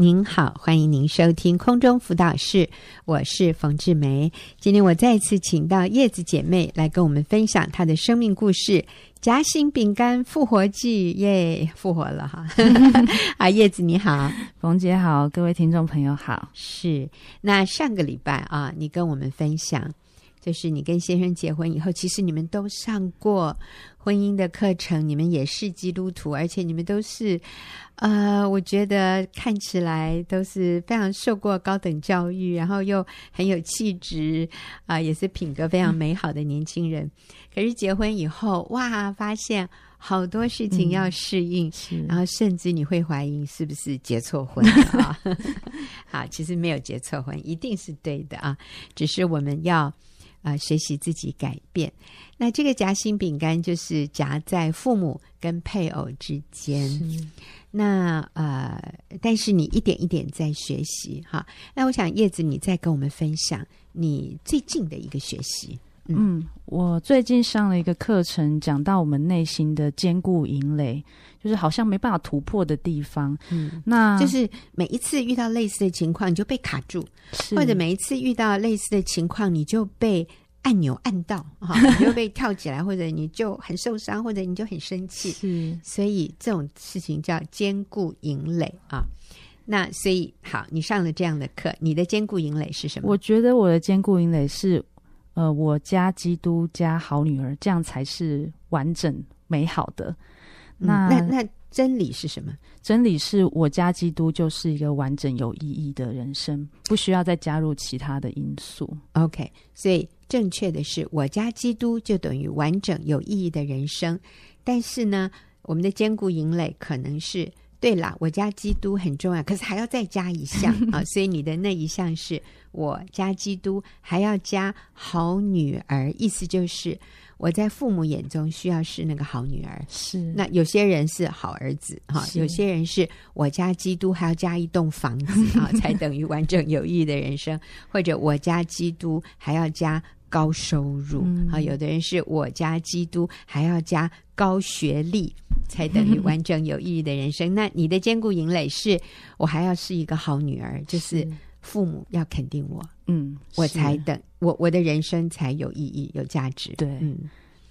您好，欢迎您收听空中辅导室，我是冯志梅。今天我再次请到叶子姐妹来跟我们分享她的生命故事——夹心饼干复活记，耶，复活了哈！啊，叶子你好，冯姐好，各位听众朋友好。是，那上个礼拜啊，你跟我们分享。就是你跟先生结婚以后，其实你们都上过婚姻的课程，你们也是基督徒，而且你们都是，呃，我觉得看起来都是非常受过高等教育，然后又很有气质啊、呃，也是品格非常美好的年轻人。嗯、可是结婚以后，哇，发现好多事情要适应，嗯、然后甚至你会怀疑是不是结错婚了啊？好，其实没有结错婚，一定是对的啊，只是我们要。啊、呃，学习自己改变。那这个夹心饼干就是夹在父母跟配偶之间。是那呃，但是你一点一点在学习哈。那我想叶子，你再跟我们分享你最近的一个学习。嗯，我最近上了一个课程，讲到我们内心的坚固营垒，就是好像没办法突破的地方。嗯，那就是每一次遇到类似的情况，你就被卡住；是或者每一次遇到类似的情况，你就被按钮按到，哈，你就被跳起来，或者你就很受伤，或者你就很生气。是，所以这种事情叫坚固营垒啊。那所以好，你上了这样的课，你的坚固营垒是什么？我觉得我的坚固营垒是。呃，我加基督加好女儿，这样才是完整美好的。那、嗯、那那真理是什么？真理是我加基督就是一个完整有意义的人生，不需要再加入其他的因素。OK，所以正确的是我加基督就等于完整有意义的人生。但是呢，我们的坚固营垒可能是。对了，我家基督很重要，可是还要再加一项 啊，所以你的那一项是我家基督，还要加好女儿，意思就是我在父母眼中需要是那个好女儿。是，那有些人是好儿子哈，有些人是我家基督还要加一栋房子 啊，才等于完整有意义的人生，或者我家基督还要加高收入啊，有的人是我加基督还要加高学历。才等于完整有意义的人生。那你的坚固营垒是，我还要是一个好女儿，就是父母要肯定我，嗯，我才等我我的人生才有意义、有价值。对，嗯，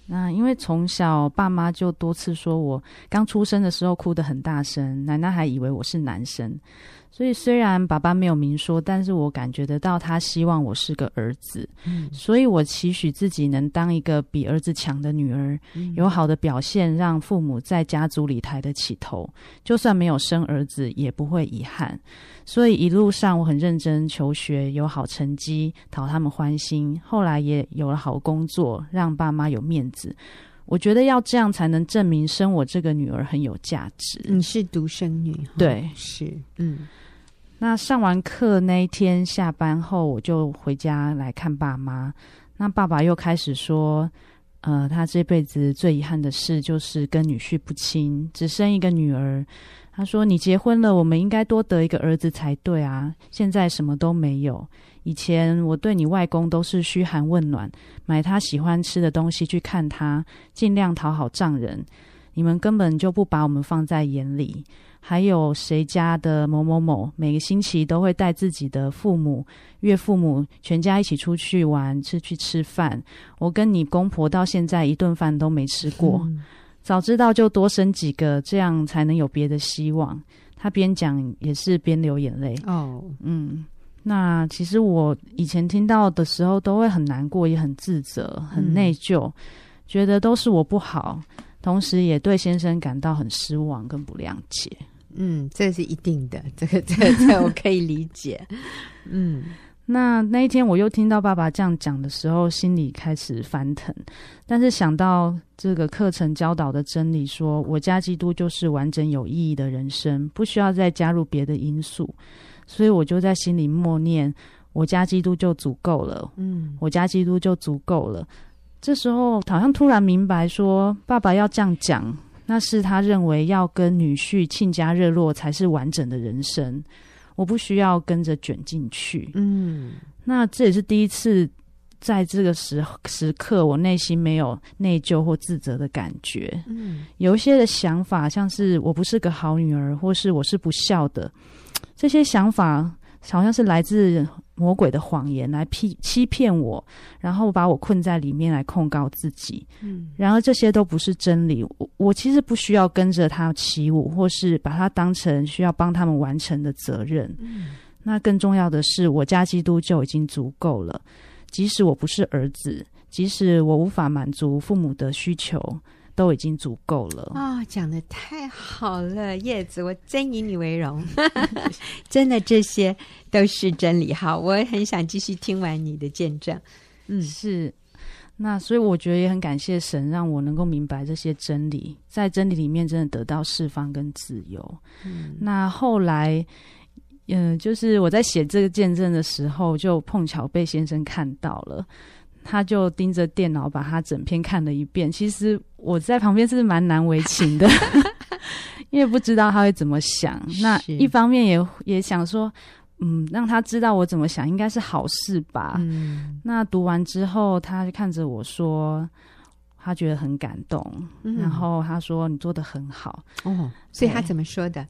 那因为从小爸妈就多次说我刚出生的时候哭得很大声，奶奶还以为我是男生。所以虽然爸爸没有明说，但是我感觉得到他希望我是个儿子，嗯，所以我期许自己能当一个比儿子强的女儿，嗯，有好的表现，让父母在家族里抬得起头，就算没有生儿子也不会遗憾。所以一路上我很认真求学，有好成绩，讨他们欢心。后来也有了好工作，让爸妈有面子。我觉得要这样才能证明生我这个女儿很有价值。你是独生女，对，是，嗯。那上完课那一天下班后，我就回家来看爸妈。那爸爸又开始说，呃，他这辈子最遗憾的事就是跟女婿不亲，只生一个女儿。他说：“你结婚了，我们应该多得一个儿子才对啊！现在什么都没有。以前我对你外公都是嘘寒问暖，买他喜欢吃的东西去看他，尽量讨好丈人。你们根本就不把我们放在眼里。”还有谁家的某某某，每个星期都会带自己的父母、岳父母全家一起出去玩，吃去吃饭。我跟你公婆到现在一顿饭都没吃过，嗯、早知道就多生几个，这样才能有别的希望。他边讲也是边流眼泪。哦，嗯，那其实我以前听到的时候都会很难过，也很自责，很内疚，嗯、觉得都是我不好。同时也对先生感到很失望跟不谅解。嗯，这是一定的，这个 这个、这个、我可以理解。嗯，那那一天我又听到爸爸这样讲的时候，心里开始翻腾。但是想到这个课程教导的真理说，说我家基督就是完整有意义的人生，不需要再加入别的因素，所以我就在心里默念：我家基督就足够了。嗯，我家基督就足够了。这时候好像突然明白说，爸爸要这样讲，那是他认为要跟女婿亲家热络才是完整的人生，我不需要跟着卷进去。嗯，那这也是第一次在这个时时刻，我内心没有内疚或自责的感觉。嗯，有一些的想法，像是我不是个好女儿，或是我是不孝的。这些想法好像是来自魔鬼的谎言，来骗欺骗我，然后把我困在里面来控告自己。嗯，然而这些都不是真理。我我其实不需要跟着他起舞，或是把他当成需要帮他们完成的责任。嗯，那更重要的是，我家基督就已经足够了。即使我不是儿子，即使我无法满足父母的需求，都已经足够了。啊、哦，讲的太好了，叶子，我真以你为荣。真的，这些都是真理。好，我很想继续听完你的见证。嗯，是。那所以我觉得也很感谢神，让我能够明白这些真理，在真理里面真的得到释放跟自由。嗯，那后来。嗯，就是我在写这个见证的时候，就碰巧被先生看到了，他就盯着电脑把他整篇看了一遍。其实我在旁边是蛮难为情的，因为不知道他会怎么想。那一方面也也想说，嗯，让他知道我怎么想，应该是好事吧。嗯，那读完之后，他就看着我说，他觉得很感动，嗯、然后他说你做的很好哦。所以他怎么说的？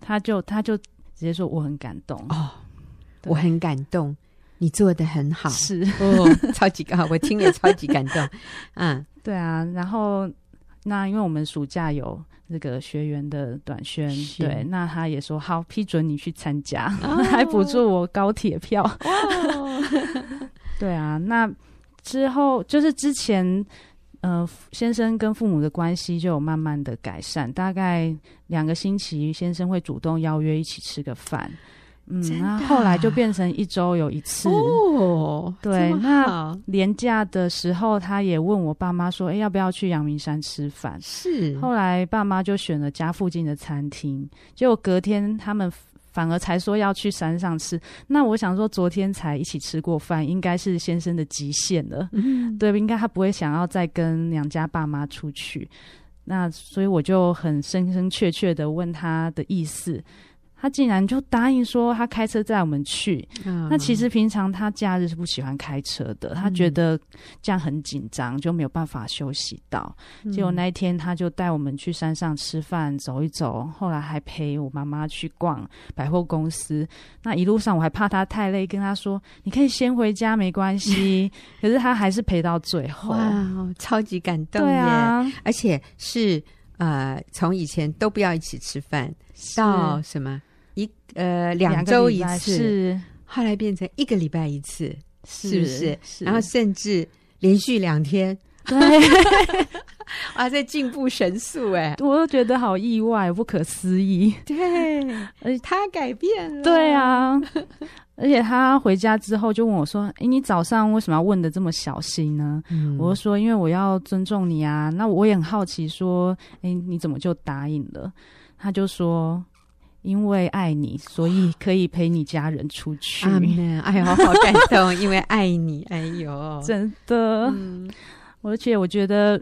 他就他就。直接说我很感动哦，我很感动，你做的很好，是。哦，超级好，我听了超级感动，嗯，对啊，然后那因为我们暑假有那个学员的短宣，对，那他也说好批准你去参加，哦、还补助我高铁票，哦、对啊，那之后就是之前。呃，先生跟父母的关系就有慢慢的改善，大概两个星期，先生会主动邀约一起吃个饭，嗯，那后来就变成一周有一次。哦，对，那年假的时候，他也问我爸妈说，哎，要不要去阳明山吃饭？是，后来爸妈就选了家附近的餐厅，结果隔天他们。反而才说要去山上吃，那我想说，昨天才一起吃过饭，应该是先生的极限了，嗯、对，应该他不会想要再跟娘家爸妈出去，那所以我就很深深切切的问他的意思。他竟然就答应说他开车载我们去。嗯、那其实平常他假日是不喜欢开车的，他觉得这样很紧张，就没有办法休息到。嗯、结果那一天他就带我们去山上吃饭，走一走，后来还陪我妈妈去逛百货公司。那一路上我还怕他太累，跟他说你可以先回家没关系。可是他还是陪到最后，哇，超级感动耶！对啊，而且是呃，从以前都不要一起吃饭到什么？一呃两周一次，是后来变成一个礼拜一次，是，是不是？是然后甚至连续两天，对，哇，在进步神速哎，我都觉得好意外，不可思议。对，而且他改变了，对啊，而且他回家之后就问我说：“哎，你早上为什么要问的这么小心呢？”嗯、我就说：“因为我要尊重你啊。”那我也很好奇，说：“哎，你怎么就答应了？”他就说。因为爱你，所以可以陪你家人出去。阿门！哎呦，好感动！因为爱你，哎呦，真的。嗯、而且我觉得，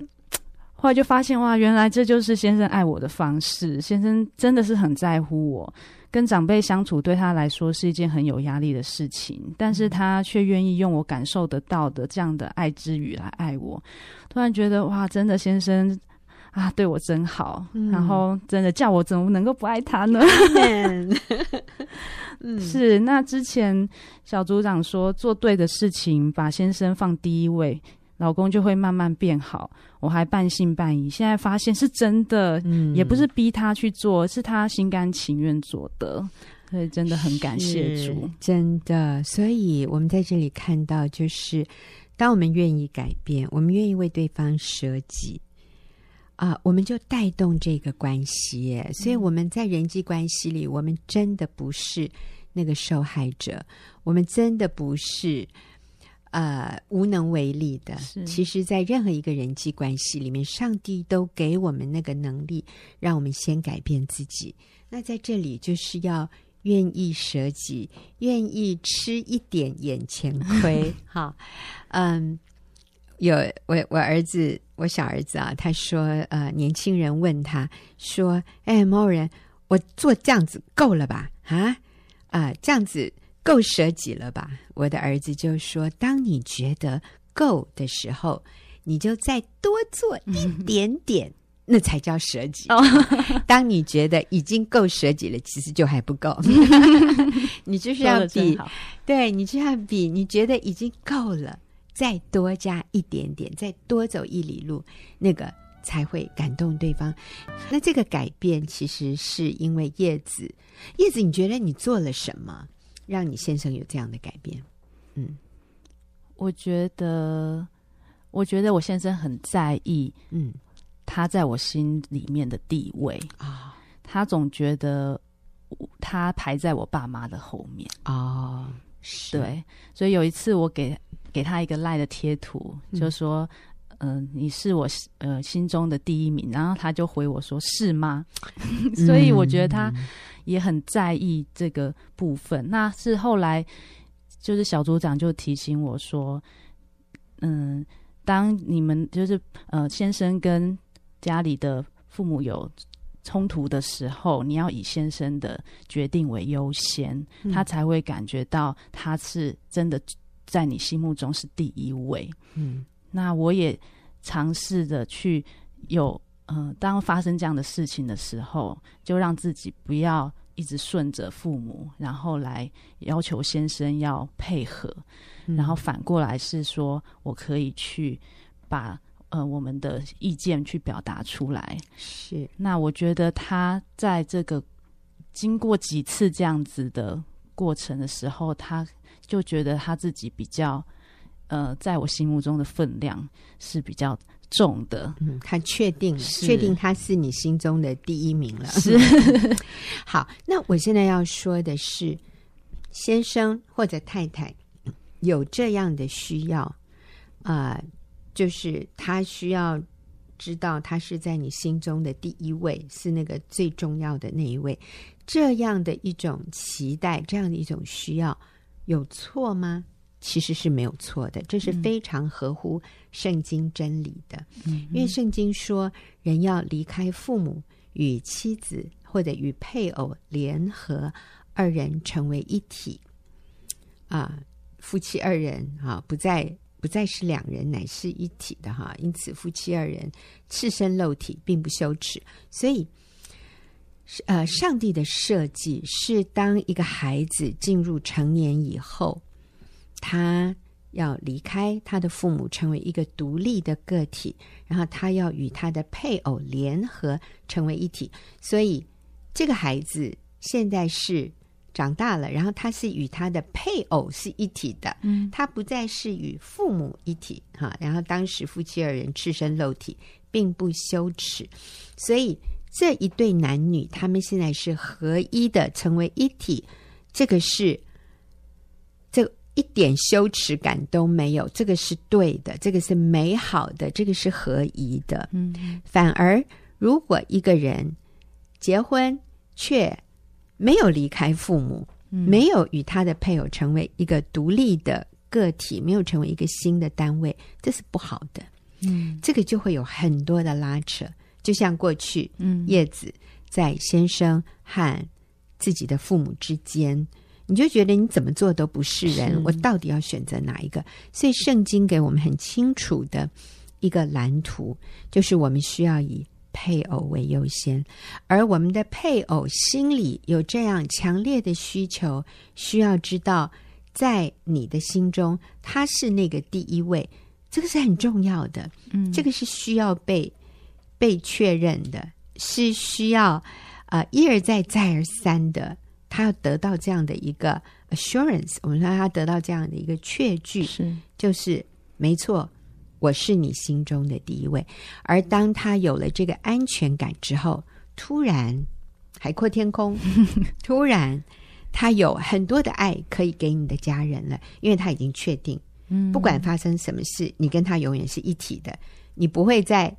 后来就发现哇，原来这就是先生爱我的方式。先生真的是很在乎我。跟长辈相处对他来说是一件很有压力的事情，但是他却愿意用我感受得到的这样的爱之语来爱我。突然觉得哇，真的先生。啊，对我真好，嗯、然后真的叫我怎么能够不爱他呢？嗯，是。那之前小组长说，做对的事情，把先生放第一位，老公就会慢慢变好。我还半信半疑，现在发现是真的，嗯，也不是逼他去做，是他心甘情愿做的，所以真的很感谢主，真的。所以我们在这里看到，就是当我们愿意改变，我们愿意为对方舍己。啊、呃，我们就带动这个关系，所以我们在人际关系里，我们真的不是那个受害者，我们真的不是呃无能为力的。其实，在任何一个人际关系里面，上帝都给我们那个能力，让我们先改变自己。那在这里，就是要愿意舍己，愿意吃一点眼前亏。哈，嗯。有我，我儿子，我小儿子啊，他说，呃，年轻人问他说，哎，某人，我做这样子够了吧？啊，啊、呃，这样子够舍己了吧？我的儿子就说，当你觉得够的时候，你就再多做一点点，那才叫舍己。哦、当你觉得已经够舍己了，其实就还不够。你就是要比，对，你就要比，你觉得已经够了，再多加一点点，再多走一里路，那个才会感动对方。那这个改变其实是因为叶子，叶子，你觉得你做了什么，让你先生有这样的改变？嗯，我觉得，我觉得我先生很在意，嗯。他在我心里面的地位啊，他总觉得他排在我爸妈的后面啊，对，所以有一次我给给他一个赖的贴图，嗯、就说，嗯、呃，你是我呃心中的第一名，然后他就回我说是吗？所以我觉得他也很在意这个部分。嗯、那是后来就是小组长就提醒我说，嗯，当你们就是呃先生跟家里的父母有冲突的时候，你要以先生的决定为优先，嗯、他才会感觉到他是真的在你心目中是第一位。嗯，那我也尝试着去有，嗯、呃，当发生这样的事情的时候，就让自己不要一直顺着父母，然后来要求先生要配合，嗯、然后反过来是说我可以去把。呃，我们的意见去表达出来是。那我觉得他在这个经过几次这样子的过程的时候，他就觉得他自己比较呃，在我心目中的分量是比较重的。嗯，他确定了确定他是你心中的第一名了。是。好，那我现在要说的是，先生或者太太有这样的需要啊。呃就是他需要知道，他是在你心中的第一位，是那个最重要的那一位。这样的一种期待，这样的一种需要，有错吗？其实是没有错的，这是非常合乎圣经真理的。嗯，因为圣经说，人要离开父母，与妻子或者与配偶联合，二人成为一体。啊，夫妻二人啊，不再。不再是两人，乃是一体的哈。因此，夫妻二人赤身露体，并不羞耻。所以，呃，上帝的设计是，当一个孩子进入成年以后，他要离开他的父母，成为一个独立的个体，然后他要与他的配偶联合，成为一体。所以，这个孩子现在是。长大了，然后他是与他的配偶是一体的，嗯，他不再是与父母一体哈。然后当时夫妻二人赤身露体，并不羞耻，所以这一对男女他们现在是合一的，成为一体，这个是这一点羞耻感都没有，这个是对的，这个是美好的，这个是合一的，嗯。反而如果一个人结婚却没有离开父母，没有与他的配偶成为一个独立的个体，没有成为一个新的单位，这是不好的。嗯，这个就会有很多的拉扯，就像过去，嗯，叶子在先生和自己的父母之间，你就觉得你怎么做都不是人，是我到底要选择哪一个？所以圣经给我们很清楚的一个蓝图，就是我们需要以。配偶为优先，而我们的配偶心里有这样强烈的需求，需要知道，在你的心中他是那个第一位，这个是很重要的。嗯，这个是需要被被确认的，是需要啊、呃、一而再再而三的，他要得到这样的一个 assurance，我们让他得到这样的一个确据，是就是没错。我是你心中的第一位，而当他有了这个安全感之后，突然海阔天空，突然他有很多的爱可以给你的家人了，因为他已经确定，不管发生什么事，你跟他永远是一体的，你不会再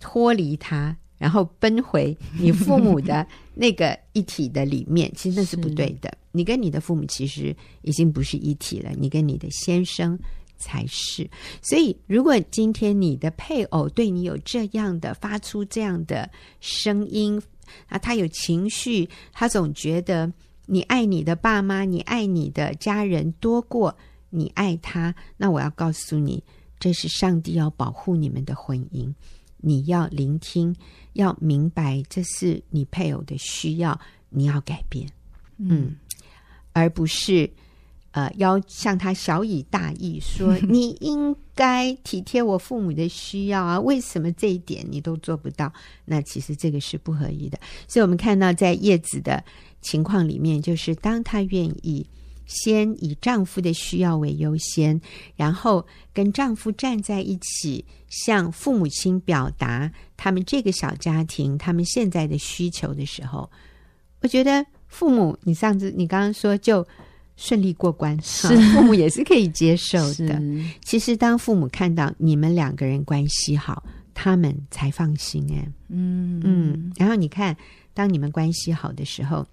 脱离他，然后奔回你父母的那个一体的里面，其实那是不对的。你跟你的父母其实已经不是一体了，你跟你的先生。才是，所以如果今天你的配偶对你有这样的发出这样的声音啊，他有情绪，他总觉得你爱你的爸妈，你爱你的家人多过你爱他，那我要告诉你，这是上帝要保护你们的婚姻，你要聆听，要明白这是你配偶的需要，你要改变，嗯，嗯，而不是呃要向他小以大义说 你应该体贴我父母的需要啊，为什么这一点你都做不到？那其实这个是不合宜的。所以我们看到在叶子的情况里面，就是当他愿意。先以丈夫的需要为优先，然后跟丈夫站在一起，向父母亲表达他们这个小家庭他们现在的需求的时候，我觉得父母，你上次你刚刚说就顺利过关，是父母也是可以接受的。其实当父母看到你们两个人关系好，他们才放心哎。嗯嗯，然后你看，当你们关系好的时候。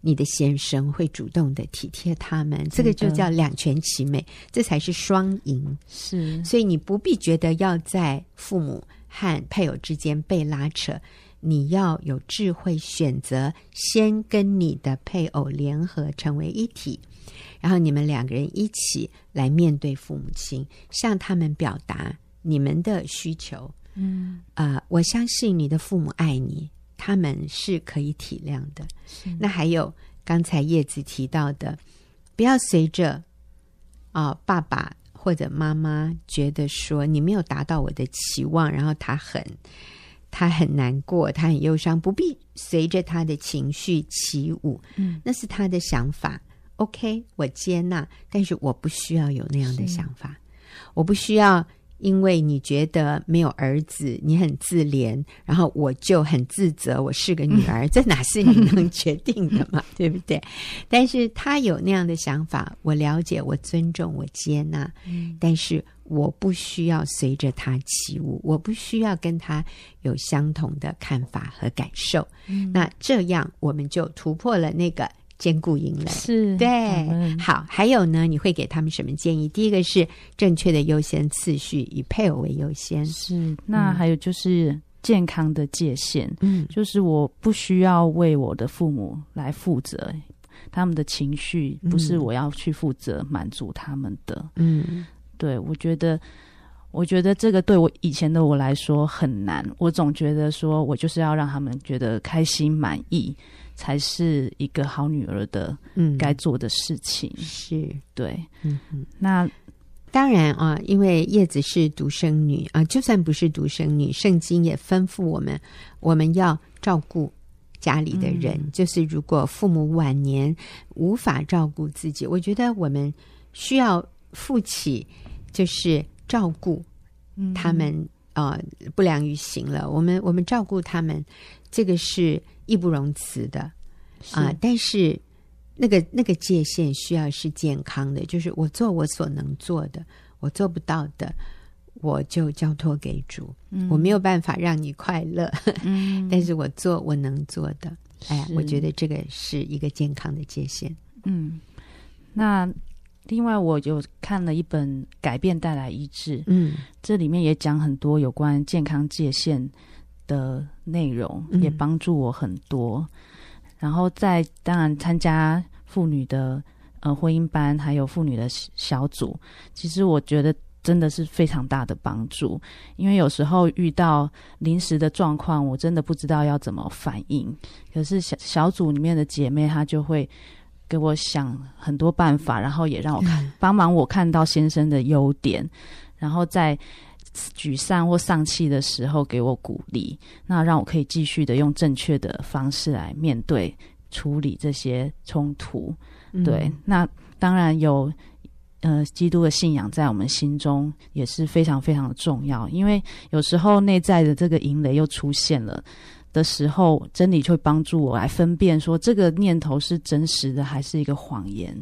你的先生会主动的体贴他们，这个就叫两全其美，这才是双赢。是，所以你不必觉得要在父母和配偶之间被拉扯，你要有智慧选择，先跟你的配偶联合成为一体，然后你们两个人一起来面对父母亲，向他们表达你们的需求。嗯，啊、呃，我相信你的父母爱你。他们是可以体谅的。那还有刚才叶子提到的，不要随着啊、呃、爸爸或者妈妈觉得说你没有达到我的期望，然后他很他很难过，他很忧伤，不必随着他的情绪起舞。嗯，那是他的想法。OK，我接纳，但是我不需要有那样的想法，我不需要。因为你觉得没有儿子，你很自怜，然后我就很自责，我是个女儿，嗯、这哪是你能决定的嘛？对不对？但是他有那样的想法，我了解，我尊重，我接纳，嗯、但是我不需要随着他起舞，我不需要跟他有相同的看法和感受。嗯、那这样我们就突破了那个。兼顾营垒是对，嗯、好，还有呢？你会给他们什么建议？第一个是正确的优先次序，以配偶为优先。是，那还有就是健康的界限。嗯，就是我不需要为我的父母来负责，他们的情绪不是我要去负责满足他们的。嗯，对，我觉得，我觉得这个对我以前的我来说很难。我总觉得说我就是要让他们觉得开心满意。才是一个好女儿的，嗯，该做的事情。嗯、是对，嗯哼那当然啊，因为叶子是独生女啊，就算不是独生女，圣经也吩咐我们，我们要照顾家里的人。嗯、就是如果父母晚年无法照顾自己，我觉得我们需要负起，就是照顾他们、嗯、啊，不良于行了。我们我们照顾他们，这个是。义不容辞的啊！但是那个那个界限需要是健康的，就是我做我所能做的，我做不到的，我就交托给主。嗯、我没有办法让你快乐，嗯、但是我做我能做的。是哎，我觉得这个是一个健康的界限。嗯，那另外我就看了一本《改变带来医治》，嗯，这里面也讲很多有关健康界限的内容也帮助我很多，嗯、然后在当然参加妇女的呃婚姻班，还有妇女的小组，其实我觉得真的是非常大的帮助，因为有时候遇到临时的状况，我真的不知道要怎么反应，可是小小组里面的姐妹她就会给我想很多办法，然后也让我看、嗯、帮忙我看到先生的优点，然后在。沮丧或丧气的时候，给我鼓励，那让我可以继续的用正确的方式来面对、处理这些冲突。嗯、对，那当然有，呃，基督的信仰在我们心中也是非常非常的重要。因为有时候内在的这个营垒又出现了的时候，真理就会帮助我来分辨，说这个念头是真实的还是一个谎言。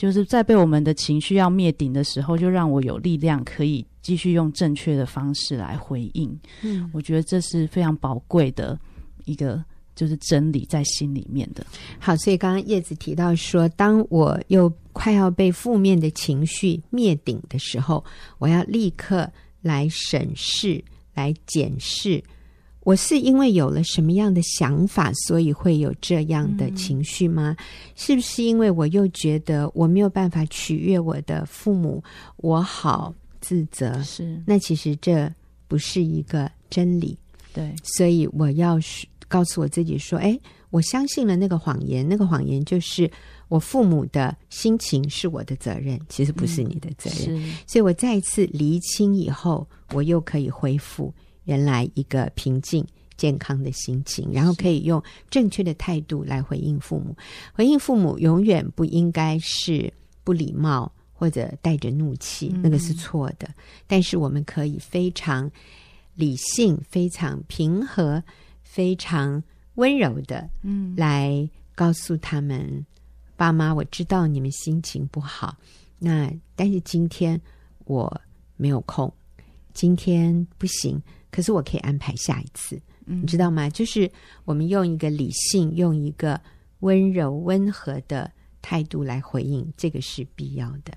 就是在被我们的情绪要灭顶的时候，就让我有力量可以继续用正确的方式来回应。嗯，我觉得这是非常宝贵的一个，就是真理在心里面的。好，所以刚刚叶子提到说，当我又快要被负面的情绪灭顶的时候，我要立刻来审视、来检视。我是因为有了什么样的想法，所以会有这样的情绪吗？嗯、是不是因为我又觉得我没有办法取悦我的父母，我好自责？是。那其实这不是一个真理。对，所以我要告诉我自己说：“哎，我相信了那个谎言，那个谎言就是我父母的心情是我的责任，其实不是你的责任。嗯，所以我再一次厘清以后，我又可以恢复原来一个平静。”健康的心情，然后可以用正确的态度来回应父母。回应父母永远不应该是不礼貌或者带着怒气，嗯、那个是错的。但是我们可以非常理性、非常平和、非常温柔的，嗯，来告诉他们：“嗯、爸妈，我知道你们心情不好，那但是今天我没有空，今天不行，可是我可以安排下一次。”你知道吗？就是我们用一个理性、用一个温柔、温和的态度来回应，这个是必要的。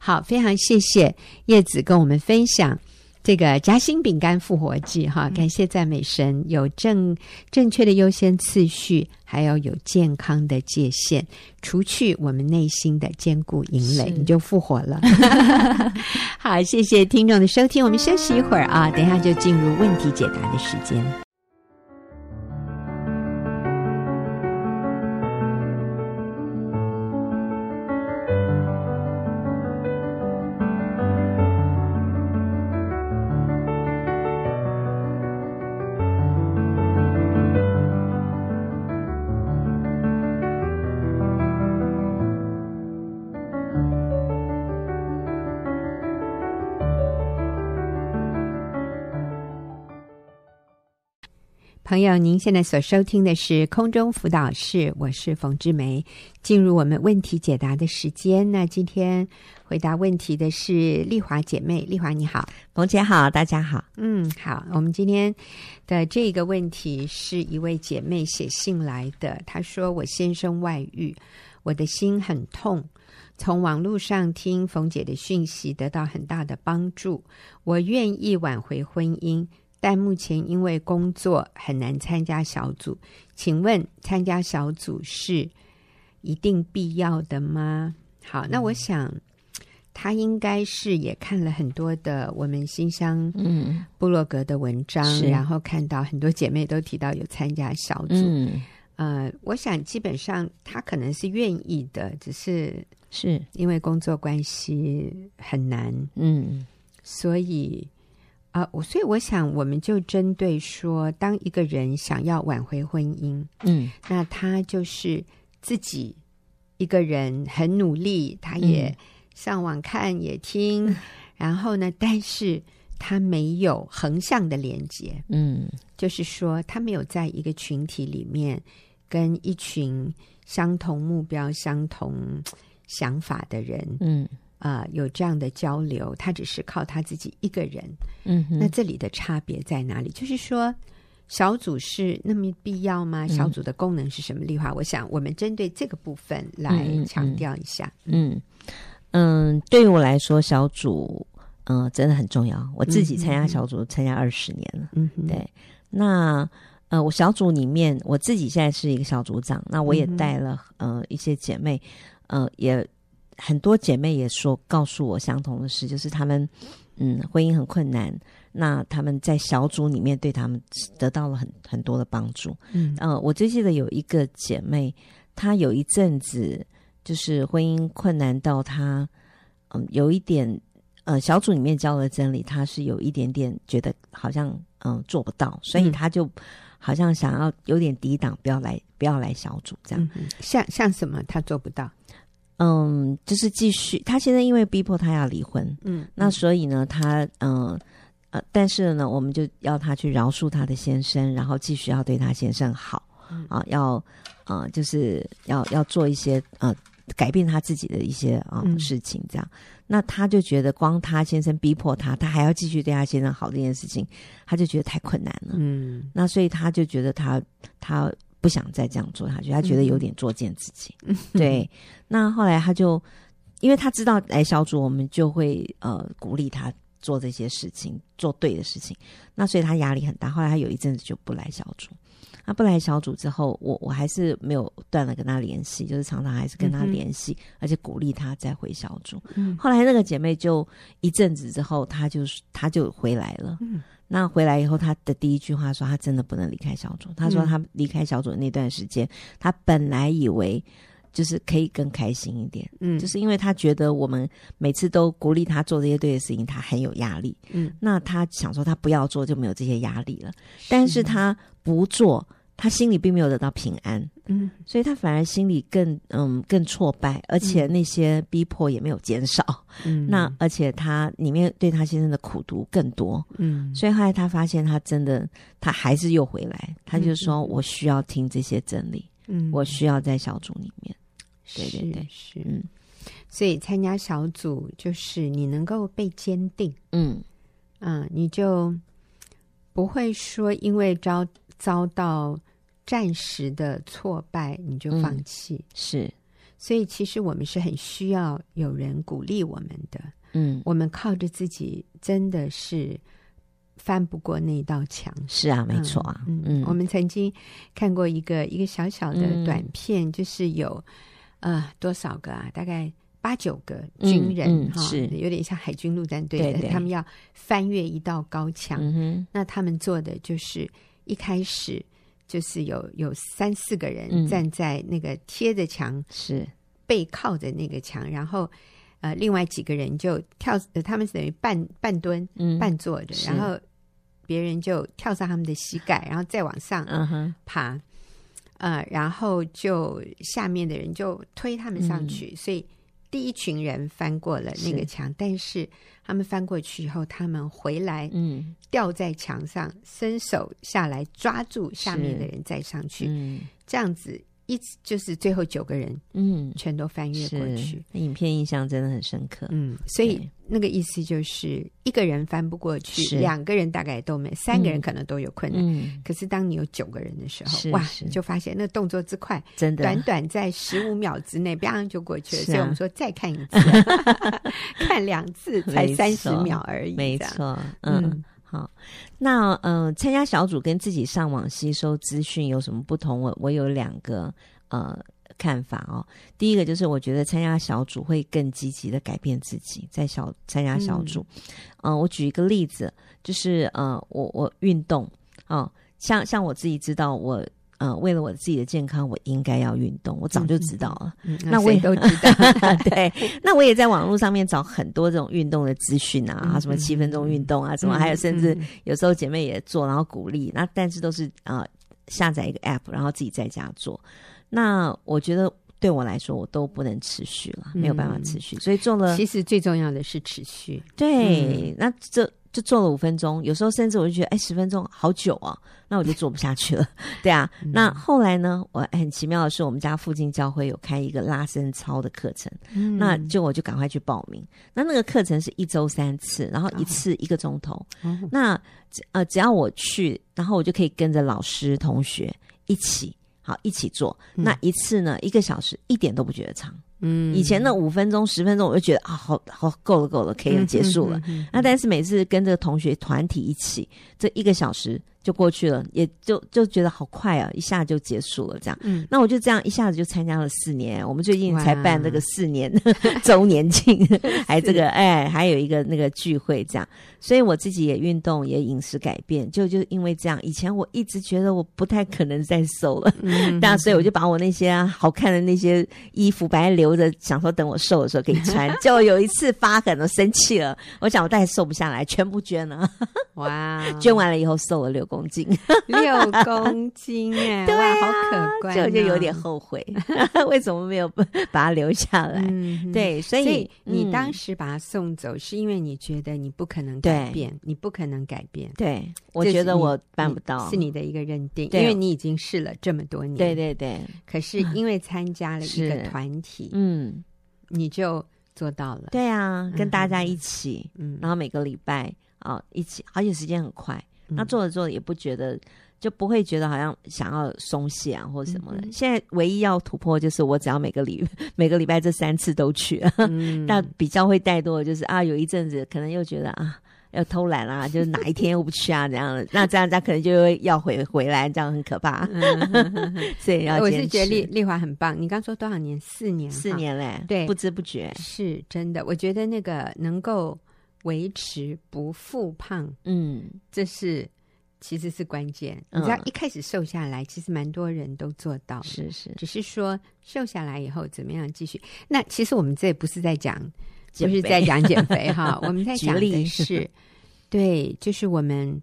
好，非常谢谢叶子跟我们分享这个夹心饼干复活剂。哈，感谢赞美神，有正正确的优先次序，还要有健康的界限，除去我们内心的坚固营垒，你就复活了。好，谢谢听众的收听，我们休息一会儿啊，等一下就进入问题解答的时间。朋友，您现在所收听的是空中辅导室，我是冯志梅。进入我们问题解答的时间。那今天回答问题的是丽华姐妹，丽华你好，冯姐好，大家好。嗯，好。我们今天的这个问题是一位姐妹写信来的，她说：“我先生外遇，我的心很痛。从网络上听冯姐的讯息，得到很大的帮助。我愿意挽回婚姻。”但目前因为工作很难参加小组，请问参加小组是一定必要的吗？好，那我想他应该是也看了很多的我们新乡嗯。部落格的文章，嗯、然后看到很多姐妹都提到有参加小组，嗯、呃，我想基本上他可能是愿意的，只是是。因为工作关系很难，嗯，所以。啊，我所以我想，我们就针对说，当一个人想要挽回婚姻，嗯，那他就是自己一个人很努力，他也上网看也听，嗯、然后呢，但是他没有横向的连接，嗯，就是说他没有在一个群体里面跟一群相同目标、相同想法的人，嗯。啊、呃，有这样的交流，他只是靠他自己一个人。嗯，那这里的差别在哪里？就是说，小组是那么必要吗？嗯、小组的功能是什么？丽华，我想我们针对这个部分来强调一下。嗯嗯，对于我来说，小组嗯、呃、真的很重要。我自己参加小组参加二十年了。嗯，对。那呃，我小组里面，我自己现在是一个小组长。那我也带了、嗯、呃一些姐妹，呃也。很多姐妹也说，告诉我相同的事，就是她们，嗯，婚姻很困难。那他们在小组里面对他们得到了很很多的帮助。嗯，呃，我最记得有一个姐妹，她有一阵子就是婚姻困难到她，嗯，有一点，呃，小组里面教的真理，她是有一点点觉得好像，嗯，做不到，所以她就好像想要有点抵挡，不要来，不要来小组这样。嗯，像像什么，她做不到？嗯，就是继续。他现在因为逼迫他要离婚，嗯，那所以呢，他嗯呃，但是呢，我们就要他去饶恕他的先生，然后继续要对他先生好，嗯、啊，要啊、呃，就是要要做一些呃改变他自己的一些啊、呃、事情，这样。嗯、那他就觉得光他先生逼迫他，他还要继续对他先生好这件事情，他就觉得太困难了，嗯。那所以他就觉得他他。不想再这样做下去，他觉得有点作践自己。嗯、对，那后来他就，因为他知道来小组，我们就会呃鼓励他做这些事情，做对的事情。那所以他压力很大。后来他有一阵子就不来小组那不来小组之后，我我还是没有断了跟他联系，就是常常还是跟他联系，嗯、而且鼓励他再回小组。嗯，后来那个姐妹就一阵子之后，她就她就回来了。嗯，那回来以后，他的第一句话说，他真的不能离开小组。他说，他离开小组的那段时间，他本来以为。就是可以更开心一点，嗯，就是因为他觉得我们每次都鼓励他做这些对的事情，他很有压力，嗯，那他想说他不要做就没有这些压力了，是。但是他不做，他心里并没有得到平安，嗯，所以他反而心里更嗯更挫败，而且那些逼迫也没有减少，嗯，那而且他里面对他先生的苦读更多，嗯，所以后来他发现他真的他还是又回来，他就说我需要听这些真理。嗯，我需要在小组里面，对对对，是，嗯，所以参加小组就是你能够被坚定，嗯。嗯，你就不会说因为遭遭到暂时的挫败你就放弃，嗯，是，所以其实我们是很需要有人鼓励我们的，嗯，我们靠着自己真的是。翻不过那道墙，是啊，没错啊。嗯，嗯，我们曾经看过一个一个小小的短片，嗯、就是有呃多少个啊？大概八九个军人哈，是有点像海军陆战队的，对对，他们要翻越一道高墙。嗯、那他们做的就是一开始就是有有三四个人站在那个贴着墙，是。背靠着那个墙，然后呃另外几个人就跳，呃、他们是等于半半蹲、嗯、半坐着，然后。别人就跳上他们的膝盖，然后再往上爬，uh huh. 呃，然后就下面的人就推他们上去，嗯、所以第一群人翻过了那个墙，是但是他们翻过去以后，他们回来，嗯，吊在墙上，伸手下来抓住下面的人再上去，嗯、这样子。一就是最后九个人，嗯，全都翻越过去。影片印象真的很深刻，嗯，所以那个意思就是一个人翻不过去，是。两个人大概都没，三个人可能都有困难。嗯，可是当你有九个人的时候，是哇，你就发现那动作之快，真的，短短在十五秒之内，啪就过去了。啊、所以我们说再看一次，看两次才三十秒而已，没错，嗯。嗯好，那呃，参加小组跟自己上网吸收资讯有什么不同？我我有两个呃看法哦。第一个就是我觉得参加小组会更积极的改变自己，在小参加小组，嗯、呃，我举一个例子，就是呃，我我运动哦、呃，像像我自己知道我。嗯、呃，为了我自己的健康，我应该要运动。我早就知道了，嗯嗯、那我也都知道。对，那我也在网络上面找很多这种运动的资讯啊，嗯、什么七分钟运动啊，什么，嗯、还有甚至有时候姐妹也做，然后鼓励。那但是都是啊、呃，下载一个 app，然后自己在家做。那我觉得对我来说，我都不能持续了，没有办法持续。嗯、所以做了，其实最重要的是持续。对，嗯、那这。就做了五分钟，有时候甚至我就觉得，哎，十分钟好久啊，那我就做不下去了。对啊，嗯、那后来呢，我很奇妙的是，我们家附近教会有开一个拉伸操的课程，嗯、那就我就赶快去报名。那那个课程是一周三次，然后一次一个钟头。哦、那呃，只要我去，然后我就可以跟着老师同学一起，好一起做。嗯、那一次呢，一个小时，一点都不觉得长。嗯，以前那五分钟、十分钟，我就觉得啊，好好够了，够了，可以了，结束了。那但是每次跟这个同学团体一起，这一个小时。就过去了，也就就觉得好快啊，一下就结束了这样。嗯，那我就这样一下子就参加了四年。我们最近才办这个四年 周年庆，还这个哎，还有一个那个聚会这样。所以我自己也运动，也饮食改变，就就因为这样。以前我一直觉得我不太可能再瘦了，嗯，但所以我就把我那些好看的那些衣服本来留着，想说等我瘦的时候可以穿。就有一次发狠了，生气了，我想我再也瘦不下来，全部捐了。哇，捐完了以后瘦了六公。斤六公斤 哎，对啊，好可观，就就有点后悔，为什么没有把它留下来？嗯、对，所以，所以你当时把它送走，是因为你觉得你不可能改变，你不可能改变。对，我觉得我办不到，是你的一个认定，因为你已经试了这么多年。对对对，可是因为参加了一个团体，嗯，你就做到了。对啊，跟大家一起，嗯，然后每个礼拜啊、哦、一起，而且时间很快。那做着做着也不觉得，就不会觉得好像想要松懈啊，或什么的。嗯、现在唯一要突破就是，我只要每个礼 每个礼拜这三次都去，嗯、但比较会带多的就是啊，有一阵子可能又觉得啊，要偷懒啊，就是哪一天又不去啊，这样的，那这样他可能就会要回回来，这样很可怕。所以要我是觉得丽丽华很棒。你刚说多少年？四年，四年嘞，对，不知不觉是真的。我觉得那个能够维持不复胖，嗯，这是。其实是关键，你知道一开始瘦下来，其实蛮多人都做到，是是，只是说瘦下来以后怎么样继续。那其实我们这不是在讲，不是在讲减肥哈，我们在讲的是，对，就是我们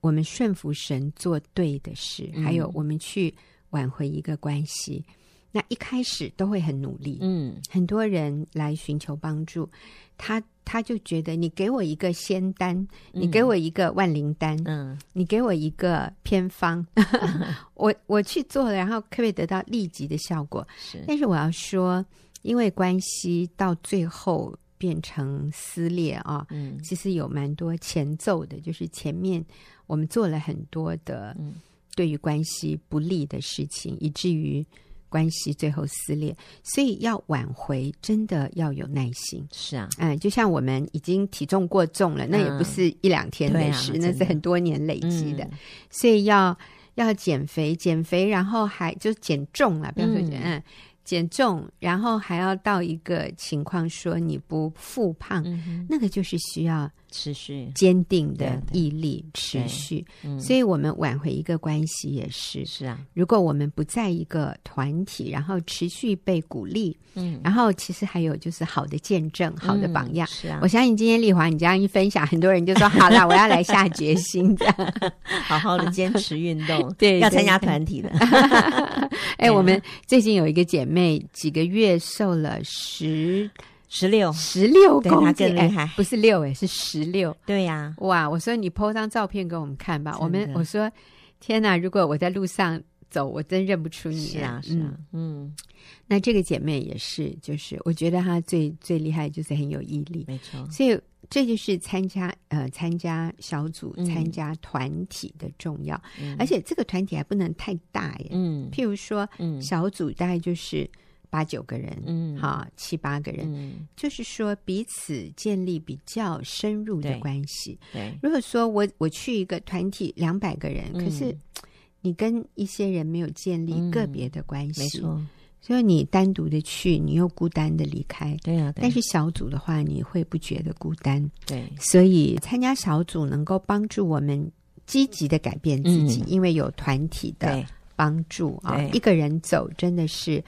我们顺服神做对的事，还有我们去挽回一个关系。那一开始都会很努力，嗯，很多人来寻求帮助，他。他就觉得你给我一个仙丹，嗯、你给我一个万灵丹，嗯，你给我一个偏方，嗯、我我去做了，然后可不可以得到立即的效果？是，但是我要说，因为关系到最后变成撕裂啊，嗯，其实有蛮多前奏的，就是前面我们做了很多的对于关系不利的事情，以至于。关系最后撕裂，所以要挽回，真的要有耐心。是啊，嗯，就像我们已经体重过重了，那也不是一两天的事，嗯啊、那是很多年累积的。嗯、所以要要减肥，减肥，然后还就减重了，不要说减，嗯，减重，然后还要到一个情况说你不复胖，嗯、那个就是需要。持续坚定的毅力，持续，嗯、所以我们挽回一个关系也是是啊。如果我们不在一个团体，然后持续被鼓励，嗯，然后其实还有就是好的见证、好的榜样，嗯、是啊。我相信今天丽华你这样一分享，很多人就说好了，我要来下决心，这样 好好的坚持运动，对，要参加团体的。哎，我们最近有一个姐妹，几个月瘦了十。十六，十六公斤，更厉害，不是六哎，是十六。对呀，哇！我说你 po 张照片给我们看吧。我们我说，天哪！如果我在路上走，我真认不出你。是啊，是啊，嗯。那这个姐妹也是，就是我觉得她最最厉害，就是很有毅力。没错。所以这就是参加呃参加小组、参加团体的重要，而且这个团体还不能太大耶。嗯。譬如说，嗯，小组大概就是。八九个人，嗯，好，七八个人，嗯，就是说彼此建立比较深入的关系。对，如果说我我去一个团体两百个人，嗯，可是你跟一些人没有建立个别的关系，嗯，没错，所以你单独的去，你又孤单的离开。对啊，对，但是小组的话，你会不觉得孤单。对，所以参加小组能够帮助我们积极的改变自己，嗯，因为有团体的帮助啊，一个人走真的是。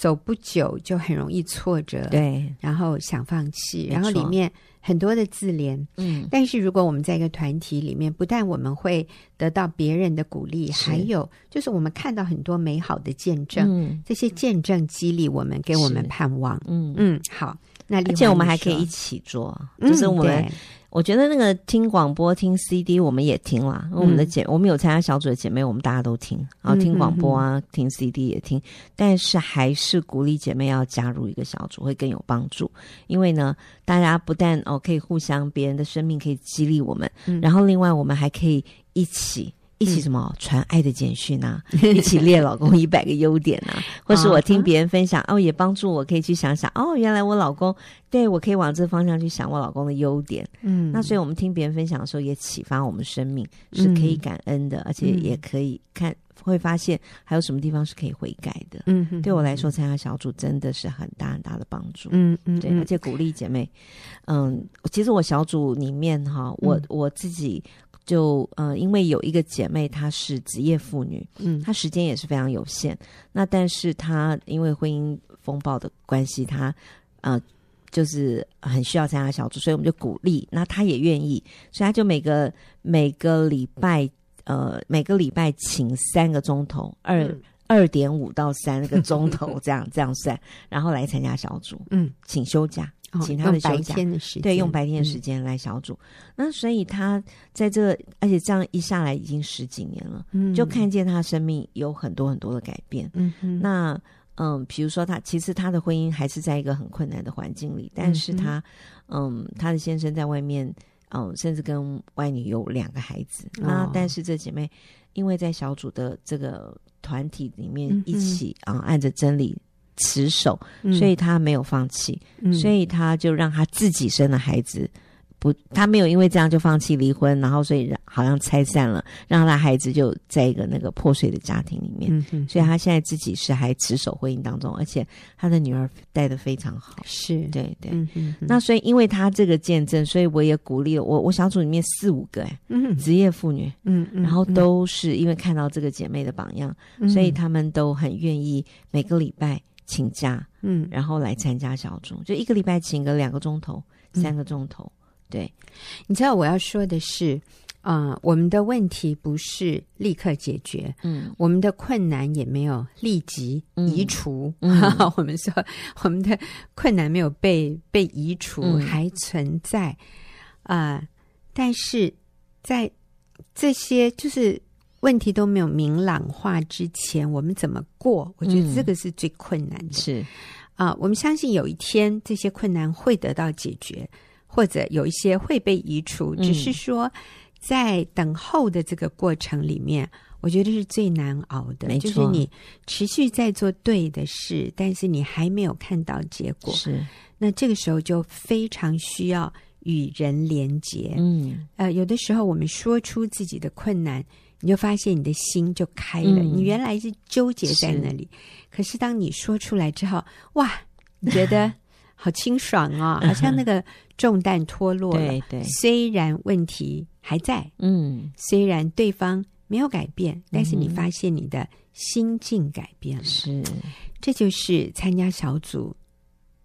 走不久就很容易挫折，对，然后想放弃，然后里面很多的自怜，嗯。但是如果我们在一个团体里面，不但我们会得到别人的鼓励，还有就是我们看到很多美好的见证，嗯，这些见证激励我们，给我们盼望，嗯。嗯。好，那而且我们还可以一起做，就是我们。嗯我觉得那个听广播、听 CD，我们也听啦。我们的姐，我们有参加小组的姐妹，我们大家都听，然后听广播啊，嗯、哼哼听 CD 也听。但是还是鼓励姐妹要加入一个小组，会更有帮助。因为呢，大家不但哦可以互相，别人的生命可以激励我们，嗯、然后另外我们还可以一起。一起什么传爱的简讯啊？一起列老公一百个优点啊？或是我听别人分享哦，也帮助我可以去想想哦，原来我老公对我可以往这方向去想我老公的优点。嗯，那所以我们听别人分享的时候，也启发我们生命是可以感恩的，而且也可以看会发现还有什么地方是可以悔改的。嗯，对我来说参加小组真的是很大很大的帮助。嗯嗯，对，而且鼓励姐妹。嗯，其实我小组里面哈，我我自己。就呃，因为有一个姐妹她是职业妇女，嗯，她时间也是非常有限。那但是她因为婚姻风暴的关系，她呃就是很需要参加小组，所以我们就鼓励。那她也愿意，所以她就每个每个礼拜呃每个礼拜请三个钟头，二二点五到三个钟头这样这样算，然后来参加小组，嗯，请休假。请他的时间，对，用白天的时间来小组。嗯、那所以他在这，而且这样一下来已经十几年了，嗯，就看见他生命有很多很多的改变。嗯哼，那嗯，比如说他其实他的婚姻还是在一个很困难的环境里，但是他嗯，嗯，他的先生在外面，嗯，甚至跟外女有两个孩子。哦、那但是这姐妹因为在小组的这个团体里面一起啊、嗯哼嗯，按着真理。持守，所以他没有放弃，嗯、所以他就让他自己生了孩子，不，他没有因为这样就放弃离婚，然后所以好像拆散了，让他孩子就在一个那个破碎的家庭里面。嗯，所以他现在自己是还持守婚姻当中，而且他的女儿带的非常好。是。对对。嗯，那所以因为他这个见证，所以我也鼓励我我小组里面四五个哎，嗯，职业妇女，嗯嗯，然后都是因为看到这个姐妹的榜样，嗯、所以他们都很愿意每个礼拜请假，嗯，然后来参加小组，就一个礼拜请个两个钟头、三个钟头。对，你知道我要说的是，啊、呃，我们的问题不是立刻解决，嗯，我们的困难也没有立即移除，我们说我们的困难没有被被移除，嗯、还存在啊、呃，但是在这些就是问题都没有明朗化之前，我们怎么过？我觉得这个是最困难的，嗯、是啊、呃，我们相信有一天这些困难会得到解决。或者有一些会被移除，只是说在等候的这个过程里面，嗯、我觉得是最难熬的。就是你持续在做对的事，但是你还没有看到结果。是，那这个时候就非常需要与人连结。嗯，呃，有的时候我们说出自己的困难，你就发现你的心就开了。嗯、你原来是纠结在那里，是，可是当你说出来之后，哇，你觉得？好清爽哦，好像那个重担脱落了。对对，虽然问题还在，嗯，虽然对方没有改变，但是你发现你的心境改变了。是，这就是参加小组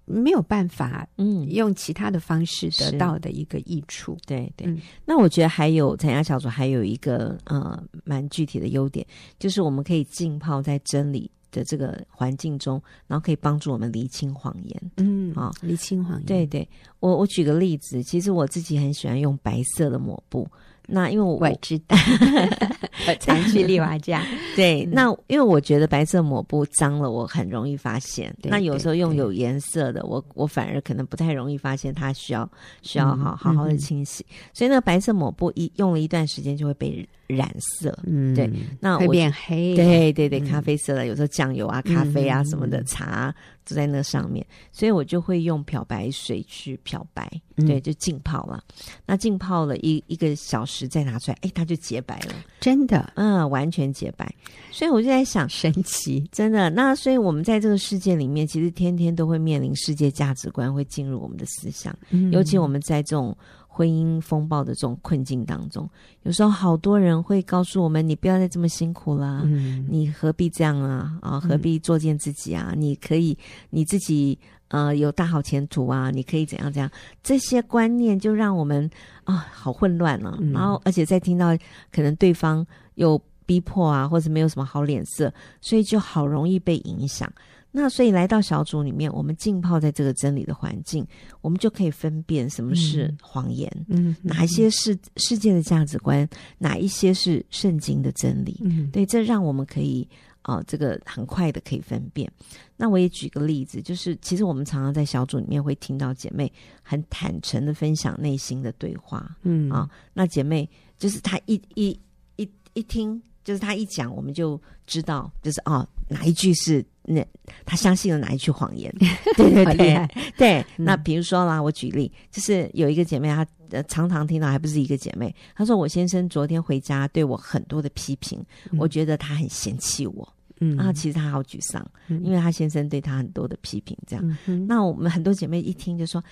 没有办法，嗯，用其他的方式得到的一个益处。对对，那我觉得还有参加小组还有一个呃蛮具体的优点，就是我们可以浸泡在真理的这个环境中，然后可以帮助我们厘清谎言。嗯，啊、哦，厘清谎言。对对，我我举个例子，其实我自己很喜欢用白色的抹布。那因为我，我知道，我常去丽娃家。对，那因为我觉得白色抹布脏了，我很容易发现。对那有时候用有颜色的，我我反而可能不太容易发现它需要需要好好好的清洗。嗯、所以那个白色抹布一用了一段时间就会被染色。嗯，对，那会变黑。对对对，咖啡色的，有时候酱油啊、咖啡啊什么的茶。都在那上面，所以我就会用漂白水去漂白，嗯、对，就浸泡了。那浸泡了一一个小时再拿出来，哎，它就洁白了，真的，嗯，完全洁白。所以我就在想，神奇，真的。那所以我们在这个世界里面，其实天天都会面临世界价值观会进入我们的思想，嗯、尤其我们在这种。婚姻风暴的这种困境当中，有时候好多人会告诉我们：“你不要再这么辛苦了，嗯、你何必这样啊？啊，何必作践自己啊？嗯、你可以你自己呃有大好前途啊！你可以怎样怎样？这些观念就让我们啊好混乱了、啊。嗯、然后，而且再听到可能对方有逼迫啊，或者没有什么好脸色，所以就好容易被影响。”那所以来到小组里面，我们浸泡在这个真理的环境，我们就可以分辨什么是谎言，嗯，嗯，哪一些是世界的价值观，哪一些是圣经的真理，嗯，对，这让我们可以啊、呃，这个很快的可以分辨。那我也举个例子，就是其实我们常常在小组里面会听到姐妹很坦诚的分享内心的对话，嗯啊，那姐妹就是她一一一一听，就是她一讲，我们就知道，就是哦，哪一句是。那他相信了哪一句谎言？对对对，对。嗯、那比如说啦，我举例，就是有一个姐妹，她呃常常听到，还不是一个姐妹，她说我先生昨天回家对我很多的批评，嗯、我觉得他很嫌弃我，嗯，啊，其实她好沮丧，嗯、因为她先生对她很多的批评，这样。嗯、那我们很多姐妹一听就说，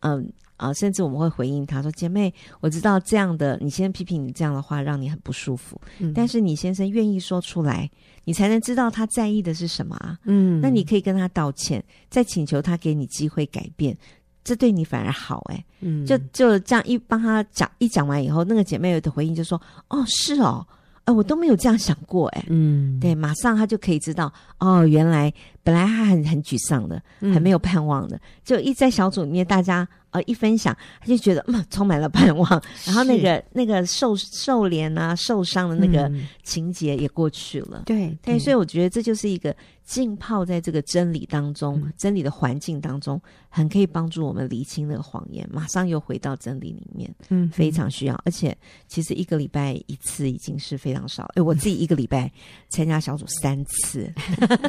嗯。啊，甚至我们会回应他说：“姐妹，我知道这样的你先生批评你这样的话让你很不舒服，嗯、但是你先生愿意说出来，你才能知道他在意的是什么啊。嗯，那你可以跟他道歉，再请求他给你机会改变，这对你反而好哎、欸。嗯，就就这样一帮他讲一讲完以后，那个姐妹的回应就说：哦，是哦，哎，我都没有这样想过诶。嗯，对，马上他就可以知道哦，原来本来他很很沮丧的，很没有盼望的，嗯、就一在小组里面大家。”呃，一分享，他就觉得嗯，充满了盼望，然后那个那个受受怜啊、受伤的那个情节也过去了。对、嗯、对，所以我觉得这就是一个浸泡在这个真理当中、嗯、真理的环境当中，很可以帮助我们厘清那个谎言，马上又回到真理里面。嗯，非常需要。而且其实一个礼拜一次已经是非常少。哎，我自己一个礼拜参加小组三次，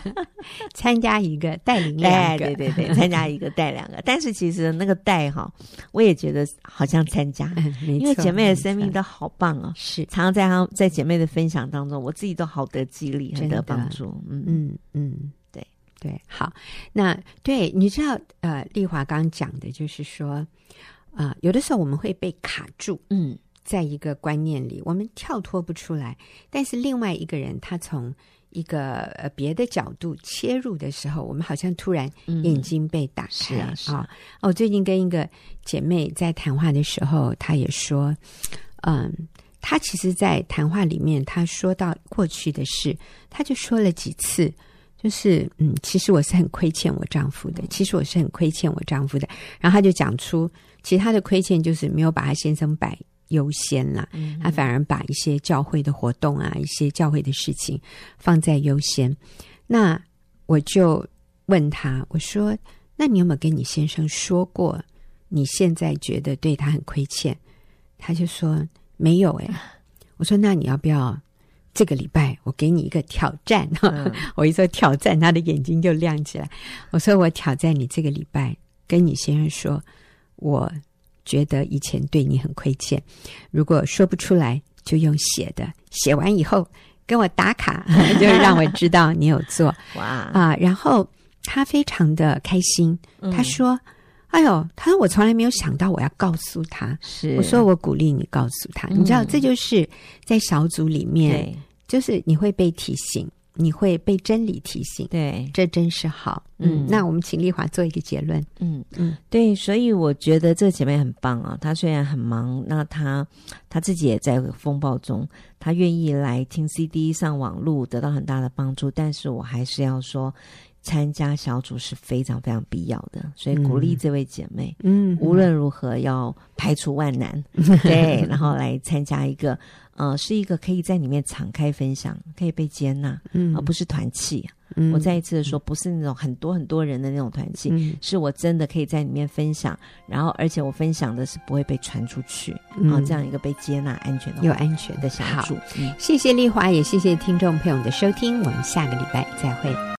参加一个带领两个，对对对，参加一个带两个。但是其实那个带哈，我也觉得好像参加，嗯、因为姐妹的生命都好棒啊，是常常在她在姐妹的分享当中，我自己都好得激励，很得帮助。嗯嗯嗯，对对，好，那对，你知道呃，丽华刚刚讲的就是说，啊、呃，有的时候我们会被卡住，嗯。在一个观念里，我们跳脱不出来。但是另外一个人，他从一个呃别的角度切入的时候，我们好像突然眼睛被打开。嗯、是啊，啊，我最近跟一个姐妹在谈话的时候，她也说，嗯，她其实，在谈话里面，她说到过去的事，她就说了几次，就是嗯，其实我是很亏欠我丈夫的，其实我是很亏欠我丈夫的。然后她就讲出，其实她的亏欠就是没有把她先生摆。优先啦，他反而把一些教会的活动啊，一些教会的事情放在优先。那我就问他，我说：“那你有没有跟你先生说过，你现在觉得对他很亏欠？”他就说：“没有。”哎，我说：“那你要不要这个礼拜我给你一个挑战？”嗯、我一说挑战，他的眼睛就亮起来。我说：“我挑战你这个礼拜跟你先生说，我。”觉得以前对你很亏欠，如果说不出来，就用写的，写完以后跟我打卡，就让我知道你有做。哇啊！然后他非常的开心，嗯、他说：“哎呦，他说我从来没有想到我要告诉他。”是我说我鼓励你告诉他，嗯、你知道这就是在小组里面，对就是你会被提醒。你会被真理提醒，对，这真是好。嗯，那我们请丽华做一个结论。嗯嗯，对，所以我觉得这姐妹很棒啊。她虽然很忙，那她她自己也在风暴中，她愿意来听 CD 上网路，得到很大的帮助。但是我还是要说，参加小组是非常非常必要的。所以鼓励这位姐妹，嗯，无论如何要排除万难，对，然后来参加一个。呃，是一个可以在里面敞开分享，可以被接纳，嗯，而不是团契。嗯，我再一次的说，不是那种很多很多人的那种团契，嗯，是我真的可以在里面分享，然后而且我分享的是不会被传出去，嗯，这样一个被接纳、安全的、有安全的小组。嗯，谢谢丽华，也谢谢听众朋友的收听，我们下个礼拜再会。